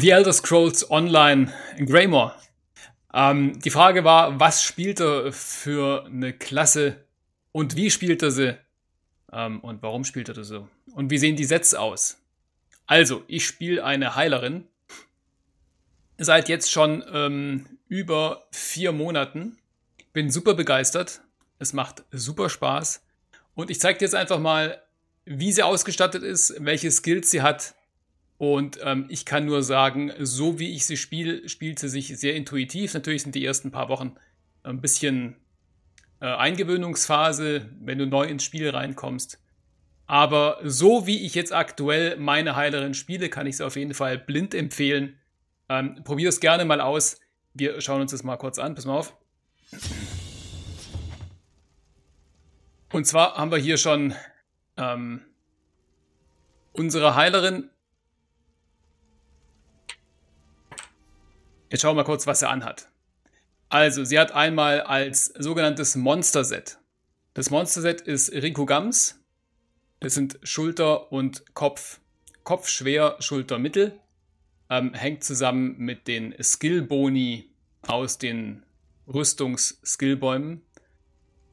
The Elder Scrolls Online in Greymore. Ähm, die Frage war, was spielt er für eine Klasse und wie spielt er sie ähm, und warum spielt er das so und wie sehen die Sets aus. Also, ich spiele eine Heilerin seit jetzt schon ähm, über vier Monaten. Bin super begeistert. Es macht super Spaß. Und ich zeige dir jetzt einfach mal, wie sie ausgestattet ist, welche Skills sie hat. Und ähm, ich kann nur sagen, so wie ich sie spiele, spielt sie sich sehr intuitiv. Natürlich sind die ersten paar Wochen ein bisschen äh, Eingewöhnungsphase, wenn du neu ins Spiel reinkommst. Aber so wie ich jetzt aktuell meine Heilerin spiele, kann ich sie auf jeden Fall blind empfehlen. Ähm, Probier es gerne mal aus. Wir schauen uns das mal kurz an. Pass mal auf. Und zwar haben wir hier schon ähm, unsere Heilerin. Jetzt schauen wir mal kurz, was sie anhat. Also, sie hat einmal als sogenanntes Monster-Set. Das Monster-Set ist Rico Gams. Das sind Schulter und Kopf. Kopf schwer, Schulter mittel. Ähm, hängt zusammen mit den Skill-Boni aus den Rüstungs-Skillbäumen.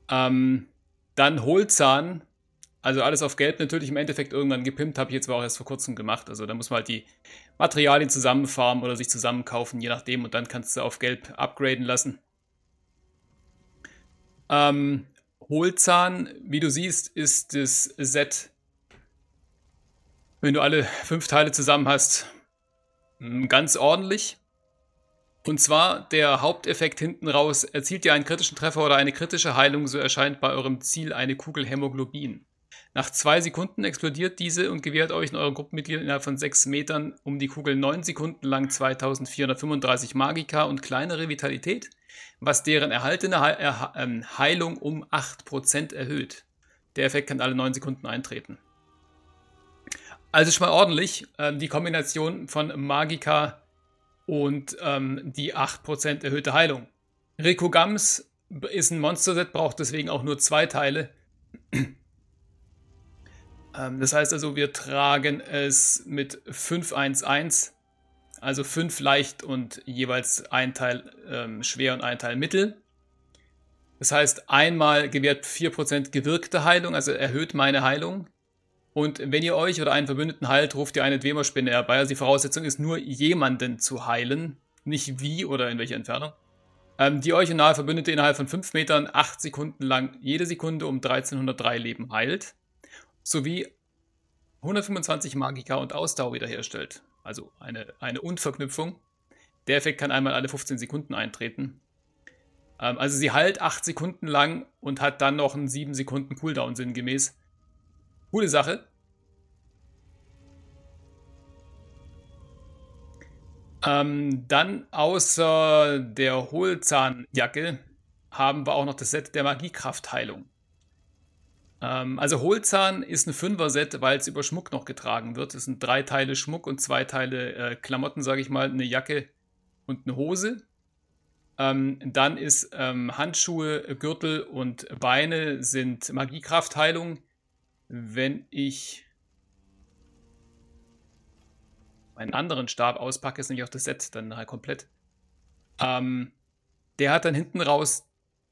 Ähm, dann Hohlzahn, also alles auf Gelb natürlich im Endeffekt irgendwann gepimpt, habe ich jetzt aber auch erst vor kurzem gemacht. Also da muss man halt die Materialien zusammenfarmen oder sich zusammenkaufen, je nachdem, und dann kannst du auf Gelb upgraden lassen. Ähm, Hohlzahn, wie du siehst, ist das Set, wenn du alle fünf Teile zusammen hast, ganz ordentlich. Und zwar der Haupteffekt hinten raus, erzielt ihr einen kritischen Treffer oder eine kritische Heilung, so erscheint bei eurem Ziel eine Kugel Hämoglobin. Nach zwei Sekunden explodiert diese und gewährt euch in euren Gruppenmitgliedern innerhalb von sechs Metern um die Kugel neun Sekunden lang 2435 Magika und kleinere Vitalität, was deren erhaltene ähm, Heilung um 8% erhöht. Der Effekt kann alle neun Sekunden eintreten. Also schon mal ordentlich. Ähm, die Kombination von Magika und ähm, die 8% erhöhte Heilung. Rico Gams ist ein Monster-Set, braucht deswegen auch nur zwei Teile. Ähm, das heißt also, wir tragen es mit 511, also 5 leicht und jeweils ein Teil ähm, schwer und ein Teil mittel. Das heißt, einmal gewährt 4% gewirkte Heilung, also erhöht meine Heilung. Und wenn ihr euch oder einen Verbündeten heilt, ruft ihr eine Dwemer-Spinne herbei. Also die Voraussetzung ist nur, jemanden zu heilen. Nicht wie oder in welcher Entfernung. Ähm, die euch und nahe Verbündete innerhalb von 5 Metern 8 Sekunden lang jede Sekunde um 1303 Leben heilt. Sowie 125 Magika und Ausdauer wiederherstellt. Also eine, eine Unverknüpfung. Der Effekt kann einmal alle 15 Sekunden eintreten. Ähm, also sie heilt 8 Sekunden lang und hat dann noch einen 7 Sekunden Cooldown sinngemäß. Coole Sache. Ähm, dann außer der Hohlzahnjacke haben wir auch noch das Set der Magiekraftheilung. Ähm, also Hohlzahn ist ein Fünfer-Set, weil es über Schmuck noch getragen wird. Es sind drei Teile Schmuck und zwei Teile äh, Klamotten, sage ich mal, eine Jacke und eine Hose. Ähm, dann ist ähm, Handschuhe, Gürtel und Beine sind Magiekraftheilung wenn ich meinen anderen Stab auspacke, ist nämlich auch das Set dann halt komplett. Ähm, der hat dann hinten raus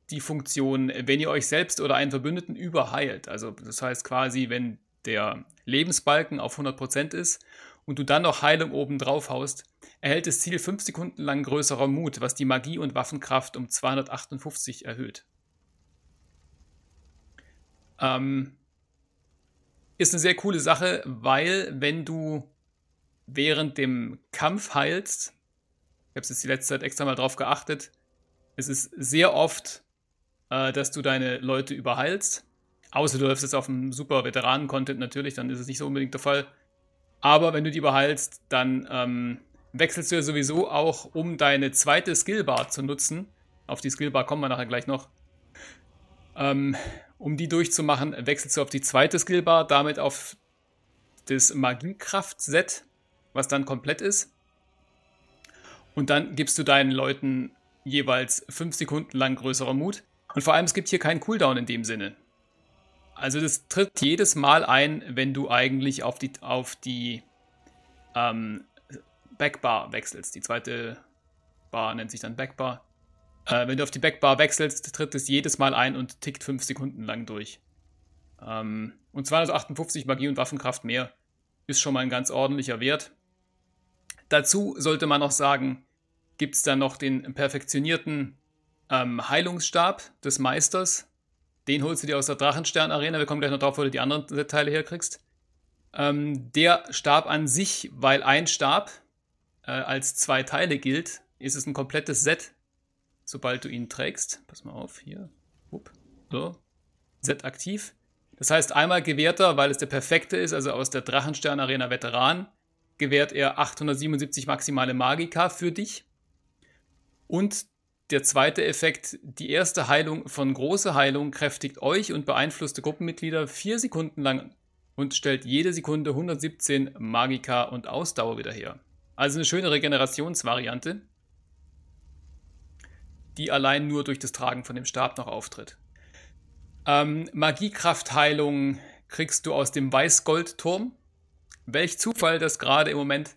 die Funktion, wenn ihr euch selbst oder einen Verbündeten überheilt. Also das heißt quasi, wenn der Lebensbalken auf 100% ist und du dann noch Heilung oben drauf haust, erhält das Ziel 5 Sekunden lang größerer Mut, was die Magie und Waffenkraft um 258 erhöht. Ähm, ist eine sehr coole Sache, weil wenn du während dem Kampf heilst, ich habe jetzt die letzte Zeit extra mal drauf geachtet, es ist sehr oft, äh, dass du deine Leute überheilst. Außer du läufst jetzt auf einem super Veteranen-Content natürlich, dann ist es nicht so unbedingt der Fall. Aber wenn du die überheilst, dann ähm, wechselst du ja sowieso auch, um deine zweite Skillbar zu nutzen. Auf die Skillbar kommen wir nachher gleich noch. Ähm, um die durchzumachen, wechselst du auf die zweite Skillbar, damit auf das Magiekraft-Set, was dann komplett ist. Und dann gibst du deinen Leuten jeweils 5 Sekunden lang größerer Mut. Und vor allem, es gibt hier keinen Cooldown in dem Sinne. Also das tritt jedes Mal ein, wenn du eigentlich auf die, auf die ähm, Backbar wechselst. Die zweite Bar nennt sich dann Backbar. Äh, wenn du auf die Backbar wechselst, tritt es jedes Mal ein und tickt 5 Sekunden lang durch. Ähm, und 258 Magie und Waffenkraft mehr ist schon mal ein ganz ordentlicher Wert. Dazu sollte man noch sagen, gibt es dann noch den perfektionierten ähm, Heilungsstab des Meisters. Den holst du dir aus der Drachenstern-Arena. Wir kommen gleich noch drauf, wo du die anderen Teile herkriegst. Ähm, der Stab an sich, weil ein Stab äh, als zwei Teile gilt, ist es ein komplettes Set, sobald du ihn trägst. Pass mal auf, hier. Upp. So. Set aktiv. Das heißt, einmal gewährt er, weil es der perfekte ist, also aus der Drachenstern-Arena Veteran, gewährt er 877 maximale Magika für dich. Und der zweite Effekt, die erste Heilung von große Heilung kräftigt euch und beeinflusste Gruppenmitglieder vier Sekunden lang und stellt jede Sekunde 117 Magika und Ausdauer wieder her. Also eine schöne Regenerationsvariante, die allein nur durch das Tragen von dem Stab noch auftritt. Ähm, Magiekraftheilung kriegst du aus dem Weißgoldturm. Welch Zufall, dass gerade im Moment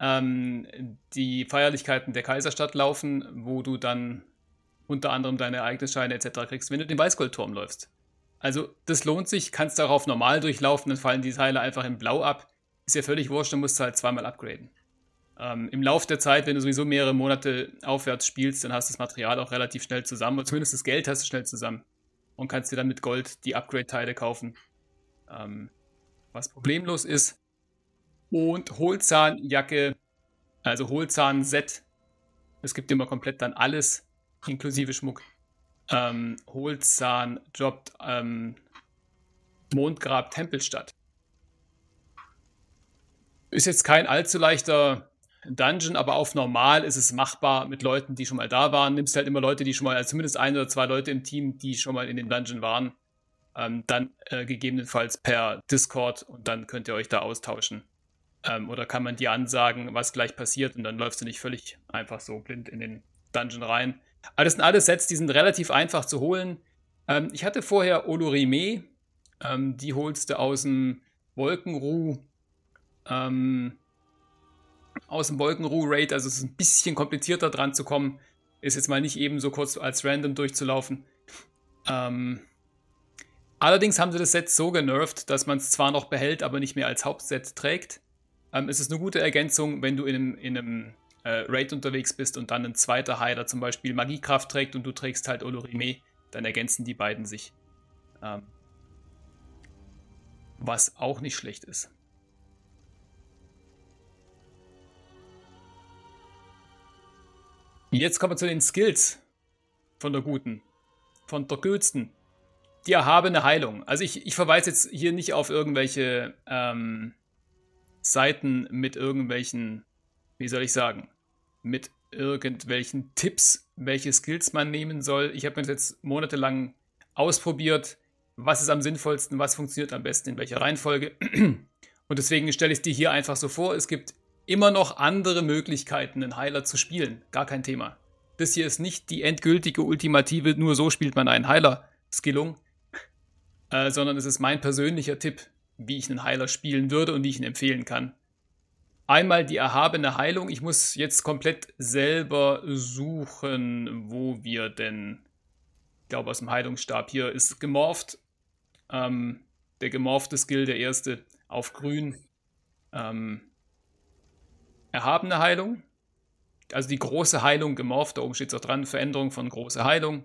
ähm, die Feierlichkeiten der Kaiserstadt laufen, wo du dann unter anderem deine Ereignisscheine etc. kriegst, wenn du den Weißgoldturm läufst. Also das lohnt sich, kannst darauf normal durchlaufen, dann fallen die Teile einfach in Blau ab. Ist ja völlig wurscht, dann musst du halt zweimal upgraden. Ähm, Im Laufe der Zeit, wenn du sowieso mehrere Monate aufwärts spielst, dann hast du das Material auch relativ schnell zusammen, oder zumindest das Geld hast du schnell zusammen und kannst dir dann mit Gold die Upgrade-Teile kaufen. Ähm, was problemlos ist. Und Hohlzahnjacke, also Hohlzahn-Set. Es gibt immer komplett dann alles, inklusive Schmuck. Ähm, Hohlzahn droppt ähm, Mondgrab Tempelstadt. Ist jetzt kein allzu leichter Dungeon, aber auf normal ist es machbar mit Leuten, die schon mal da waren. Nimmst halt immer Leute, die schon mal, also zumindest ein oder zwei Leute im Team, die schon mal in dem Dungeon waren. Ähm, dann äh, gegebenenfalls per Discord und dann könnt ihr euch da austauschen. Ähm, oder kann man dir ansagen, was gleich passiert und dann läufst du nicht völlig einfach so blind in den Dungeon rein. Aber das sind alles Sets, die sind relativ einfach zu holen. Ähm, ich hatte vorher Olorime, ähm, die holst du aus dem Wolkenruh, ähm, aus dem Wolkenruh-Raid, also es ist ein bisschen komplizierter dran zu kommen. Ist jetzt mal nicht eben so kurz als random durchzulaufen. Ähm, allerdings haben sie das Set so genervt, dass man es zwar noch behält, aber nicht mehr als Hauptset trägt. Ähm, es ist eine gute Ergänzung, wenn du in einem, in einem äh, Raid unterwegs bist und dann ein zweiter Heiler zum Beispiel Magiekraft trägt und du trägst halt Olorime, dann ergänzen die beiden sich. Ähm, was auch nicht schlecht ist. Jetzt kommen wir zu den Skills von der Guten, von der Gülsten. Die erhabene Heilung. Also ich, ich verweise jetzt hier nicht auf irgendwelche ähm, Seiten mit irgendwelchen, wie soll ich sagen, mit irgendwelchen Tipps, welche Skills man nehmen soll. Ich habe mir das jetzt monatelang ausprobiert, was ist am sinnvollsten, was funktioniert am besten, in welcher Reihenfolge. Und deswegen stelle ich dir hier einfach so vor. Es gibt immer noch andere Möglichkeiten, einen Heiler zu spielen. Gar kein Thema. Das hier ist nicht die endgültige Ultimative, nur so spielt man einen Heiler-Skillung, äh, sondern es ist mein persönlicher Tipp, wie ich einen Heiler spielen würde und wie ich ihn empfehlen kann. Einmal die erhabene Heilung. Ich muss jetzt komplett selber suchen, wo wir denn, ich glaube aus dem Heilungsstab hier ist gemorpht. Ähm, der gemorphte Skill, der erste, auf grün. Ähm, erhabene Heilung. Also die große Heilung gemorpht, da oben steht es auch dran, Veränderung von große Heilung.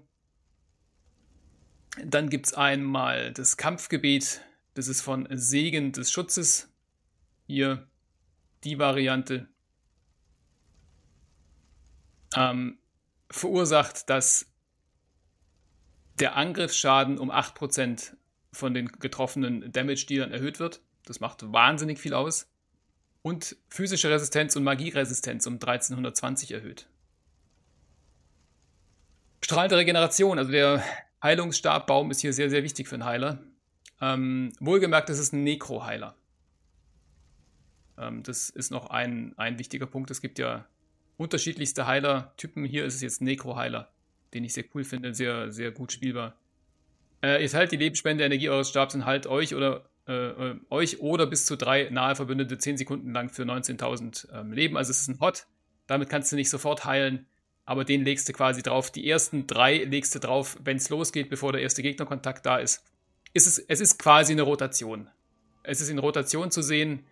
Dann gibt es einmal das Kampfgebet, das ist von Segen des Schutzes. Hier die Variante. Ähm, verursacht, dass der Angriffsschaden um 8% von den getroffenen Damage-Dealern erhöht wird. Das macht wahnsinnig viel aus. Und physische Resistenz und Magieresistenz um 1320 erhöht. Strahlende Regeneration, also der Heilungsstabbaum ist hier sehr, sehr wichtig für einen Heiler. Ähm, wohlgemerkt, das ist ein Nekro-Heiler. Ähm, das ist noch ein, ein wichtiger Punkt. Es gibt ja unterschiedlichste Heiler-Typen. Hier ist es jetzt Nekro-Heiler, den ich sehr cool finde, sehr, sehr gut spielbar. Äh, ihr teilt die Lebensspende Energie eures Stabs und halt euch oder äh, euch oder bis zu drei nahe Verbündete 10 Sekunden lang für 19.000 ähm, Leben. Also es ist ein Hot. Damit kannst du nicht sofort heilen, aber den legst du quasi drauf. Die ersten drei legst du drauf, wenn es losgeht, bevor der erste Gegnerkontakt da ist. Ist es, es ist quasi eine Rotation. Es ist in Rotation zu sehen.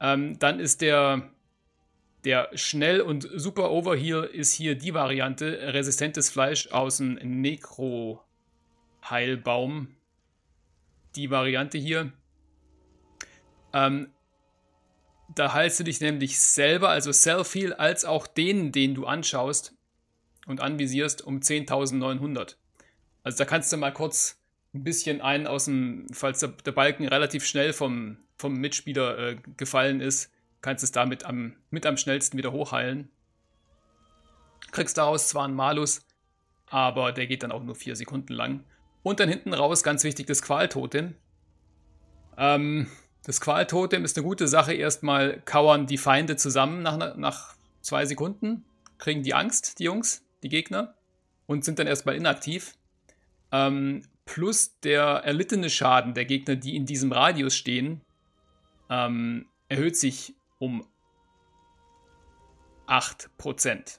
Ähm, dann ist der, der schnell und super Overheal ist hier die Variante. Resistentes Fleisch aus dem Necro-Heilbaum. Die Variante hier. Ähm, da heilst du dich nämlich selber, also Self-Heal, als auch den, den du anschaust und anvisierst, um 10.900. Also da kannst du mal kurz ein bisschen einen aus dem, falls der, der Balken relativ schnell vom, vom Mitspieler äh, gefallen ist, kannst es damit am, mit am schnellsten wieder hochheilen. Kriegst daraus zwar einen Malus, aber der geht dann auch nur 4 Sekunden lang. Und dann hinten raus, ganz wichtig, das Qualtotem. Ähm, das Qualtotem ist eine gute Sache. Erstmal kauern die Feinde zusammen nach, nach zwei Sekunden, kriegen die Angst, die Jungs, die Gegner, und sind dann erstmal inaktiv. Ähm, plus der erlittene Schaden der Gegner, die in diesem Radius stehen, ähm, erhöht sich um 8%.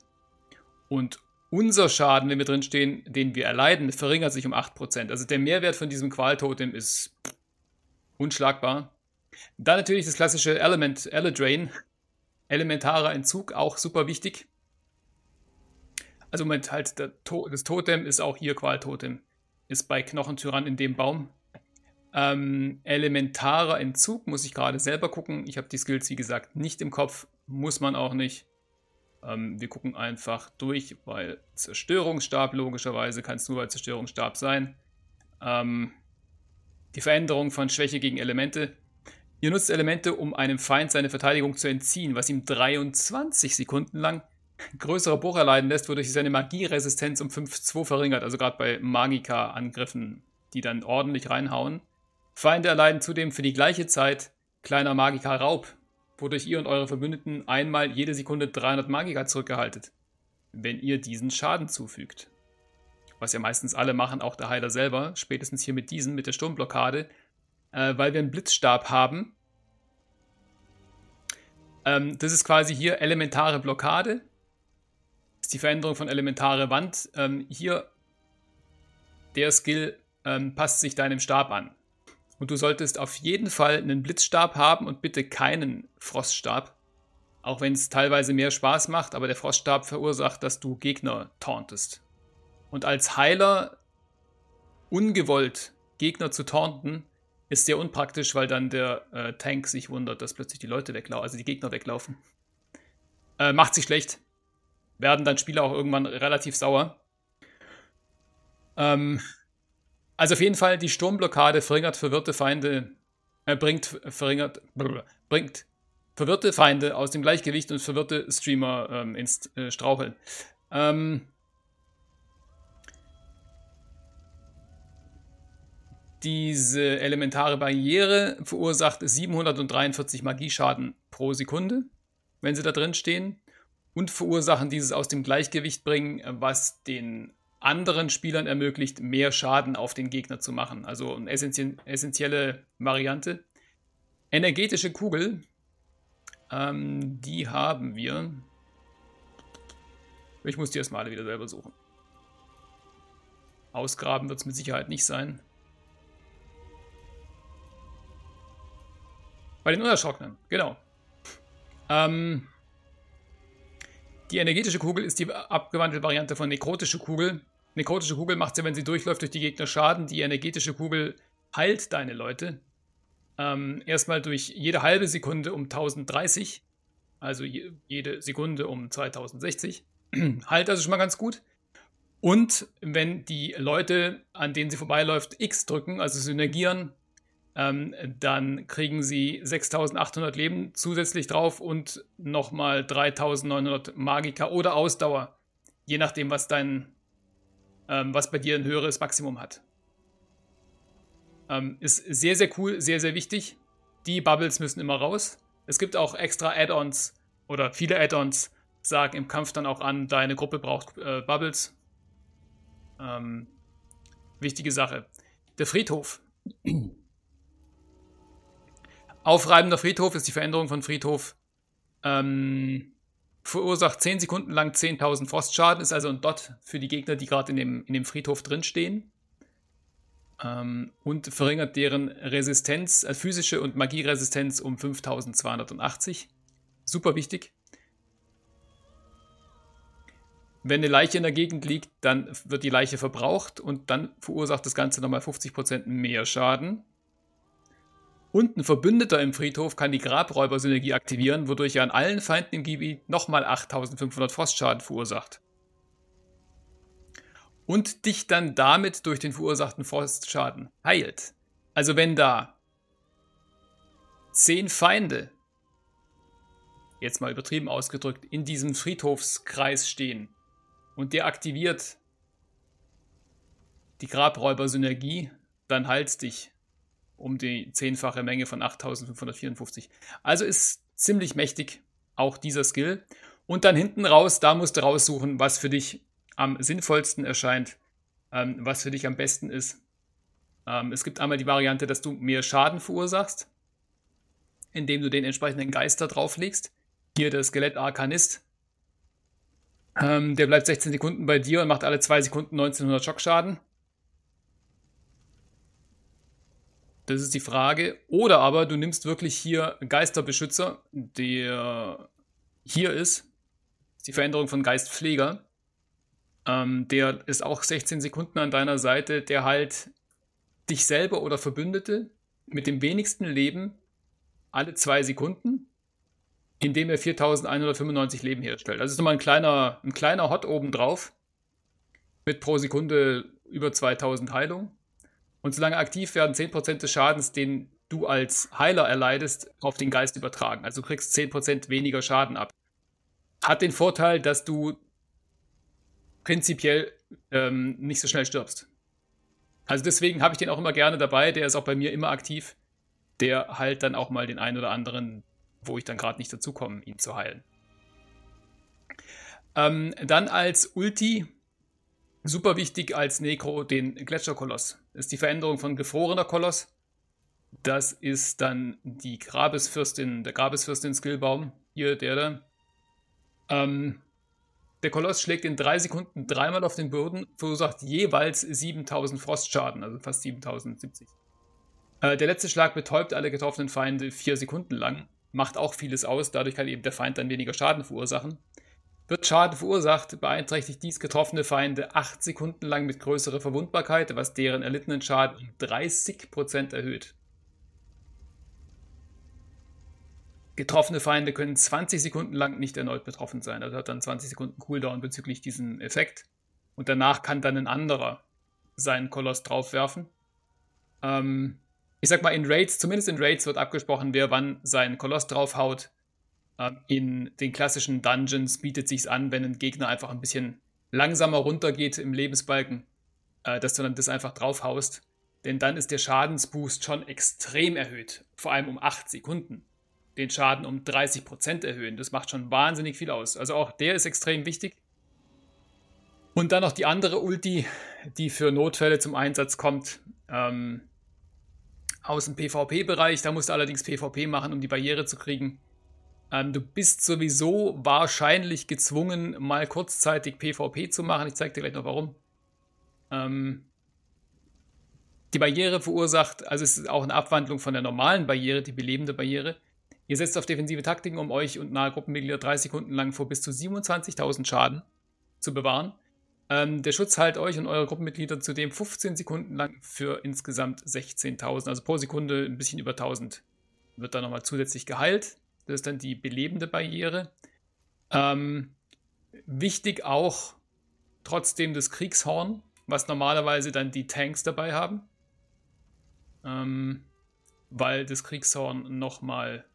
Und unser Schaden, wenn wir drin stehen, den wir erleiden, verringert sich um 8%. Also der Mehrwert von diesem Qualtotem ist unschlagbar. Dann natürlich das klassische Element, Eledrain. Elementarer Entzug, auch super wichtig. Also Moment, halt, das Totem ist auch hier Qualtotem. Ist bei Knochentyrann in dem Baum. Ähm, elementarer Entzug muss ich gerade selber gucken. Ich habe die Skills, wie gesagt, nicht im Kopf. Muss man auch nicht. Ähm, wir gucken einfach durch, weil Zerstörungsstab logischerweise kann es nur bei Zerstörungsstab sein. Ähm, die Veränderung von Schwäche gegen Elemente Ihr nutzt Elemente, um einem Feind seine Verteidigung zu entziehen, was ihm 23 Sekunden lang größere Bruch erleiden lässt, wodurch seine Magieresistenz um 5-2 verringert, also gerade bei Magika-Angriffen, die dann ordentlich reinhauen. Feinde erleiden zudem für die gleiche Zeit kleiner Magika-Raub, wodurch ihr und eure Verbündeten einmal jede Sekunde 300 Magika zurückgehaltet, wenn ihr diesen Schaden zufügt. Was ja meistens alle machen, auch der Heiler selber, spätestens hier mit diesem, mit der Sturmblockade, äh, weil wir einen Blitzstab haben. Ähm, das ist quasi hier elementare Blockade. Die Veränderung von elementare Wand. Ähm, hier der Skill ähm, passt sich deinem Stab an. Und du solltest auf jeden Fall einen Blitzstab haben und bitte keinen Froststab. Auch wenn es teilweise mehr Spaß macht, aber der Froststab verursacht, dass du Gegner tauntest. Und als Heiler ungewollt Gegner zu taunten, ist sehr unpraktisch, weil dann der äh, Tank sich wundert, dass plötzlich die Leute weglaufen, also die Gegner weglaufen. Äh, macht sich schlecht. Werden dann Spieler auch irgendwann relativ sauer. Ähm, also auf jeden Fall, die Sturmblockade verringert verwirrte Feinde, äh, bringt, verringert, brr, bringt verwirrte Feinde aus dem Gleichgewicht und verwirrte Streamer ähm, ins äh, Straucheln. Ähm, Diese elementare Barriere verursacht 743 Magieschaden pro Sekunde, wenn sie da drin stehen. Und verursachen dieses aus dem Gleichgewicht bringen, was den anderen Spielern ermöglicht, mehr Schaden auf den Gegner zu machen. Also eine essentielle Variante. Energetische Kugel, ähm, die haben wir. Ich muss die erstmal alle wieder selber suchen. Ausgraben wird es mit Sicherheit nicht sein. Bei den Unerschrockenen, genau. Ähm, die energetische Kugel ist die abgewandelte Variante von nekrotische Kugel. Nekrotische Kugel macht sie, wenn sie durchläuft, durch die Gegner Schaden. Die energetische Kugel heilt deine Leute. Ähm, erstmal durch jede halbe Sekunde um 1030. Also je, jede Sekunde um 2060. heilt also schon mal ganz gut. Und wenn die Leute, an denen sie vorbeiläuft, X drücken, also synergieren, ähm, dann kriegen sie 6800 Leben zusätzlich drauf und nochmal 3900 Magika oder Ausdauer. Je nachdem, was dein, ähm, was bei dir ein höheres Maximum hat. Ähm, ist sehr, sehr cool, sehr, sehr wichtig. Die Bubbles müssen immer raus. Es gibt auch extra Add-ons oder viele Add-ons sagen im Kampf dann auch an, deine Gruppe braucht äh, Bubbles. Ähm, wichtige Sache. Der Friedhof Aufreibender Friedhof ist die Veränderung von Friedhof. Ähm, verursacht 10 Sekunden lang 10.000 Frostschaden, ist also ein Dot für die Gegner, die gerade in dem, in dem Friedhof drinstehen. Ähm, und verringert deren Resistenz, äh, physische und Magieresistenz um 5280. Super wichtig. Wenn eine Leiche in der Gegend liegt, dann wird die Leiche verbraucht und dann verursacht das Ganze nochmal 50% mehr Schaden. Und ein Verbündeter im Friedhof kann die Grabräuber-Synergie aktivieren, wodurch er an allen Feinden im Gebiet nochmal 8500 Frostschaden verursacht. Und dich dann damit durch den verursachten Frostschaden heilt. Also wenn da 10 Feinde, jetzt mal übertrieben ausgedrückt, in diesem Friedhofskreis stehen und der aktiviert die Grabräuber-Synergie, dann heilst dich um die zehnfache Menge von 8554. Also ist ziemlich mächtig auch dieser Skill. Und dann hinten raus, da musst du raussuchen, was für dich am sinnvollsten erscheint, ähm, was für dich am besten ist. Ähm, es gibt einmal die Variante, dass du mehr Schaden verursachst, indem du den entsprechenden Geister drauflegst. Hier der Skelett-Arkanist. Ähm, der bleibt 16 Sekunden bei dir und macht alle zwei Sekunden 1900 Schockschaden. Das ist die Frage. Oder aber du nimmst wirklich hier Geisterbeschützer, der hier ist. Die Veränderung von Geistpfleger. Ähm, der ist auch 16 Sekunden an deiner Seite, der halt dich selber oder Verbündete mit dem wenigsten Leben alle zwei Sekunden, indem er 4195 Leben herstellt. Also ist nochmal ein kleiner, ein kleiner Hot oben drauf mit pro Sekunde über 2000 Heilung. Und solange aktiv werden 10% des Schadens, den du als Heiler erleidest, auf den Geist übertragen. Also du kriegst 10% weniger Schaden ab. Hat den Vorteil, dass du prinzipiell ähm, nicht so schnell stirbst. Also deswegen habe ich den auch immer gerne dabei. Der ist auch bei mir immer aktiv. Der heilt dann auch mal den einen oder anderen, wo ich dann gerade nicht dazu komme, ihn zu heilen. Ähm, dann als Ulti Super wichtig als Necro den Gletscherkoloss. Das ist die Veränderung von gefrorener Koloss. Das ist dann die Grabesfürstin, der Grabesfürstin Skillbaum. Hier, der da. Ähm, der Koloss schlägt in drei Sekunden dreimal auf den Boden, verursacht jeweils 7000 Frostschaden, also fast 7070. Äh, der letzte Schlag betäubt alle getroffenen Feinde vier Sekunden lang, macht auch vieles aus, dadurch kann eben der Feind dann weniger Schaden verursachen. Wird Schaden verursacht, beeinträchtigt dies getroffene Feinde 8 Sekunden lang mit größerer Verwundbarkeit, was deren erlittenen Schaden um 30% erhöht. Getroffene Feinde können 20 Sekunden lang nicht erneut betroffen sein. Also hat dann 20 Sekunden Cooldown bezüglich diesem Effekt. Und danach kann dann ein anderer seinen Koloss draufwerfen. Ähm, ich sag mal, in Raids, zumindest in Raids wird abgesprochen, wer wann seinen Koloss draufhaut. Ähm, in den klassischen Dungeons bietet sich an, wenn ein Gegner einfach ein bisschen langsamer runtergeht im Lebensbalken, äh, dass du dann das einfach draufhaust. Denn dann ist der Schadensboost schon extrem erhöht. Vor allem um 8 Sekunden. Den Schaden um 30% erhöhen. Das macht schon wahnsinnig viel aus. Also auch der ist extrem wichtig. Und dann noch die andere Ulti, die für Notfälle zum Einsatz kommt. Ähm, aus dem PvP-Bereich. Da musst du allerdings PvP machen, um die Barriere zu kriegen. Ähm, du bist sowieso wahrscheinlich gezwungen, mal kurzzeitig PvP zu machen. Ich zeige dir gleich noch warum. Ähm, die Barriere verursacht, also es ist auch eine Abwandlung von der normalen Barriere, die belebende Barriere. Ihr setzt auf defensive Taktiken, um euch und nahe Gruppenmitglieder drei Sekunden lang vor bis zu 27.000 Schaden zu bewahren. Ähm, der Schutz heilt euch und eure Gruppenmitglieder zudem 15 Sekunden lang für insgesamt 16.000. Also pro Sekunde ein bisschen über 1000 wird da nochmal zusätzlich geheilt. Das ist dann die belebende Barriere. Ähm, wichtig auch trotzdem das Kriegshorn, was normalerweise dann die Tanks dabei haben. Ähm, weil das Kriegshorn nochmal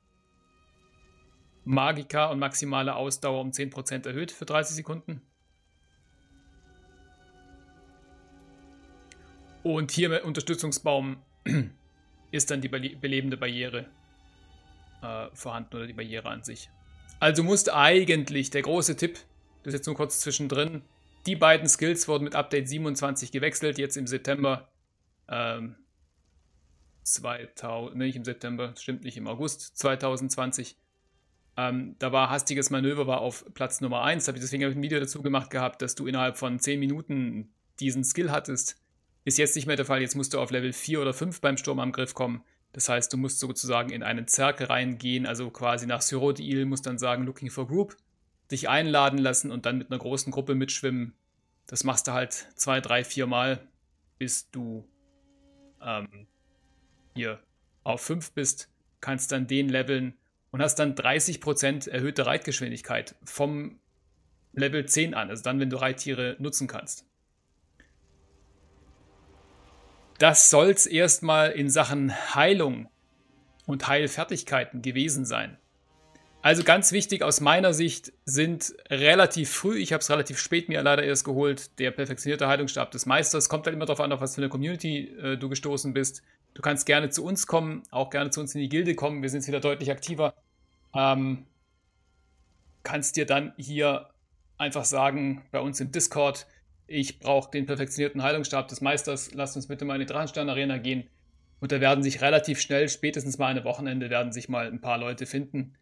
Magika und maximale Ausdauer um 10% erhöht für 30 Sekunden. Und hier mit Unterstützungsbaum ist dann die belebende Barriere äh, vorhanden oder die Barriere an sich. Also musst eigentlich, der große Tipp, das ist jetzt nur kurz zwischendrin, die beiden Skills wurden mit Update 27 gewechselt, jetzt im September ähm, 2000, nicht im September, stimmt nicht, im August 2020. Ähm, da war hastiges Manöver war auf Platz Nummer 1. Hab ich deswegen habe ich ein Video dazu gemacht gehabt, dass du innerhalb von 10 Minuten diesen Skill hattest. Ist jetzt nicht mehr der Fall. Jetzt musst du auf Level 4 oder 5 beim Sturmangriff kommen. Das heißt, du musst sozusagen in einen Zerke reingehen, also quasi nach Syrodil, musst dann sagen, looking for group, dich einladen lassen und dann mit einer großen Gruppe mitschwimmen. Das machst du halt zwei, drei, vier Mal, bis du ähm, hier auf 5 bist, kannst dann den leveln und hast dann 30% erhöhte Reitgeschwindigkeit vom Level 10 an, also dann, wenn du Reittiere nutzen kannst. Das soll es erstmal in Sachen Heilung und Heilfertigkeiten gewesen sein. Also ganz wichtig aus meiner Sicht sind relativ früh, ich habe es relativ spät mir leider erst geholt, der perfektionierte Heilungsstab des Meisters. Kommt halt immer darauf an, auf was für eine Community äh, du gestoßen bist. Du kannst gerne zu uns kommen, auch gerne zu uns in die Gilde kommen. Wir sind wieder deutlich aktiver. Ähm, kannst dir dann hier einfach sagen, bei uns im Discord, ich brauche den perfektionierten Heilungsstab des Meisters, lasst uns bitte mal in die Drachenstern-Arena gehen. Und da werden sich relativ schnell, spätestens mal eine Wochenende, werden sich mal ein paar Leute finden.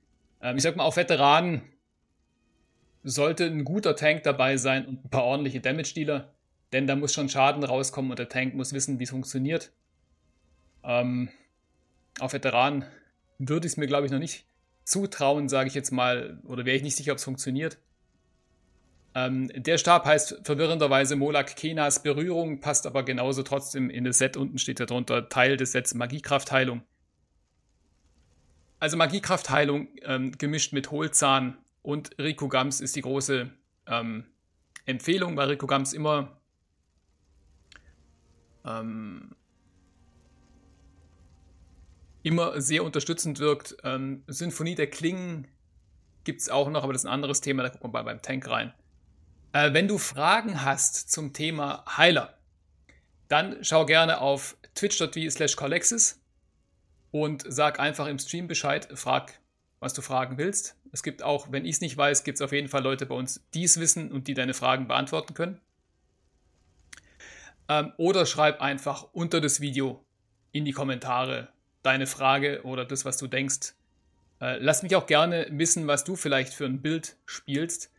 Ähm, ich sag mal, auf Veteranen sollte ein guter Tank dabei sein und ein paar ordentliche Damage-Dealer, denn da muss schon Schaden rauskommen und der Tank muss wissen, wie es funktioniert. Ähm, auf Veteranen würde ich es mir, glaube ich, noch nicht zutrauen, sage ich jetzt mal, oder wäre ich nicht sicher, ob es funktioniert. Ähm, der Stab heißt verwirrenderweise Molak Kenas Berührung, passt aber genauso trotzdem in das Set. Unten steht darunter Teil des Sets Magiekraftheilung. Also Magiekraftheilung ähm, gemischt mit Hohlzahn und Rikugams ist die große ähm, Empfehlung, weil Rikugams immer ähm, immer sehr unterstützend wirkt. Ähm, Symphonie der Klingen gibt es auch noch, aber das ist ein anderes Thema, da gucken wir mal beim Tank rein. Äh, wenn du Fragen hast zum Thema Heiler, dann schau gerne auf twitch.tv slash Colexis und sag einfach im Stream Bescheid, frag, was du fragen willst. Es gibt auch, wenn ich es nicht weiß, gibt es auf jeden Fall Leute bei uns, die es wissen und die deine Fragen beantworten können. Ähm, oder schreib einfach unter das Video in die Kommentare deine Frage oder das, was du denkst. Äh, lass mich auch gerne wissen, was du vielleicht für ein Bild spielst.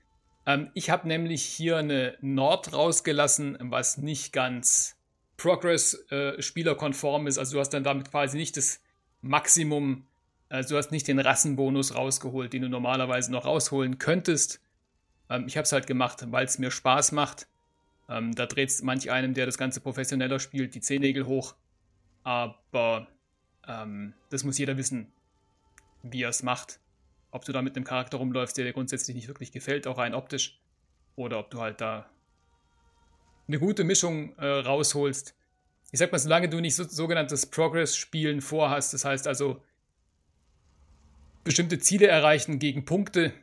Ähm, ich habe nämlich hier eine Nord rausgelassen, was nicht ganz Progress-Spielerkonform äh, ist. Also du hast dann damit quasi nicht das Maximum, also du hast nicht den Rassenbonus rausgeholt, den du normalerweise noch rausholen könntest. Ähm, ich habe es halt gemacht, weil es mir Spaß macht. Ähm, da dreht es manch einem, der das Ganze professioneller spielt, die Zehennägel hoch. Aber ähm, das muss jeder wissen, wie er es macht ob du da mit einem Charakter rumläufst, der dir grundsätzlich nicht wirklich gefällt, auch rein optisch, oder ob du halt da eine gute Mischung äh, rausholst. Ich sag mal, solange du nicht so, sogenanntes Progress-Spielen vorhast, das heißt also bestimmte Ziele erreichen gegen Punkte,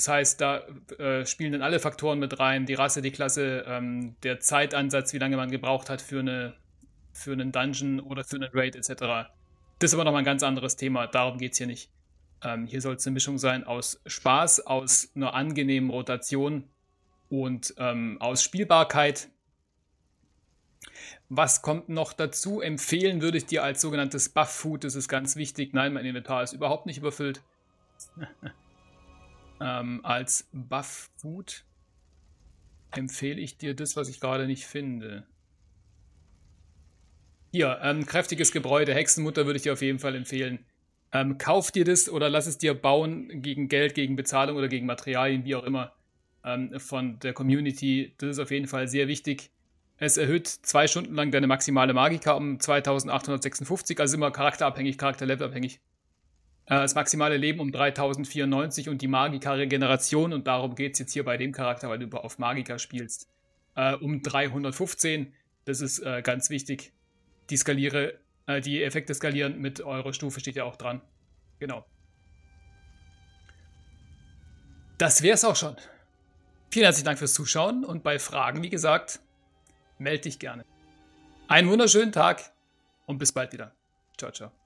das heißt, da äh, spielen dann alle Faktoren mit rein, die Rasse, die Klasse, ähm, der Zeitansatz, wie lange man gebraucht hat für, eine, für einen Dungeon oder für einen Raid etc. Das ist aber nochmal ein ganz anderes Thema, darum geht es hier nicht. Ähm, hier soll es eine Mischung sein aus Spaß, aus einer angenehmen Rotation und ähm, aus Spielbarkeit. Was kommt noch dazu? Empfehlen würde ich dir als sogenanntes Buff-Food, das ist ganz wichtig. Nein, mein Inventar ist überhaupt nicht überfüllt. ähm, als Buff-Food empfehle ich dir das, was ich gerade nicht finde. Hier, ähm, kräftiges Gebräu Hexenmutter würde ich dir auf jeden Fall empfehlen. Ähm, kauf dir das oder lass es dir bauen gegen Geld, gegen Bezahlung oder gegen Materialien, wie auch immer, ähm, von der Community. Das ist auf jeden Fall sehr wichtig. Es erhöht zwei Stunden lang deine maximale Magika um 2856, also immer charakterabhängig, charakterlevelabhängig. Äh, das maximale Leben um 3094 und die Magika-Regeneration, und darum geht es jetzt hier bei dem Charakter, weil du auf Magika spielst, äh, um 315. Das ist äh, ganz wichtig. Die skaliere äh, die Effekte skalieren mit eurer Stufe, steht ja auch dran. Genau. Das wäre es auch schon. Vielen herzlichen Dank fürs Zuschauen und bei Fragen, wie gesagt, melde dich gerne. Einen wunderschönen Tag und bis bald wieder. Ciao, ciao.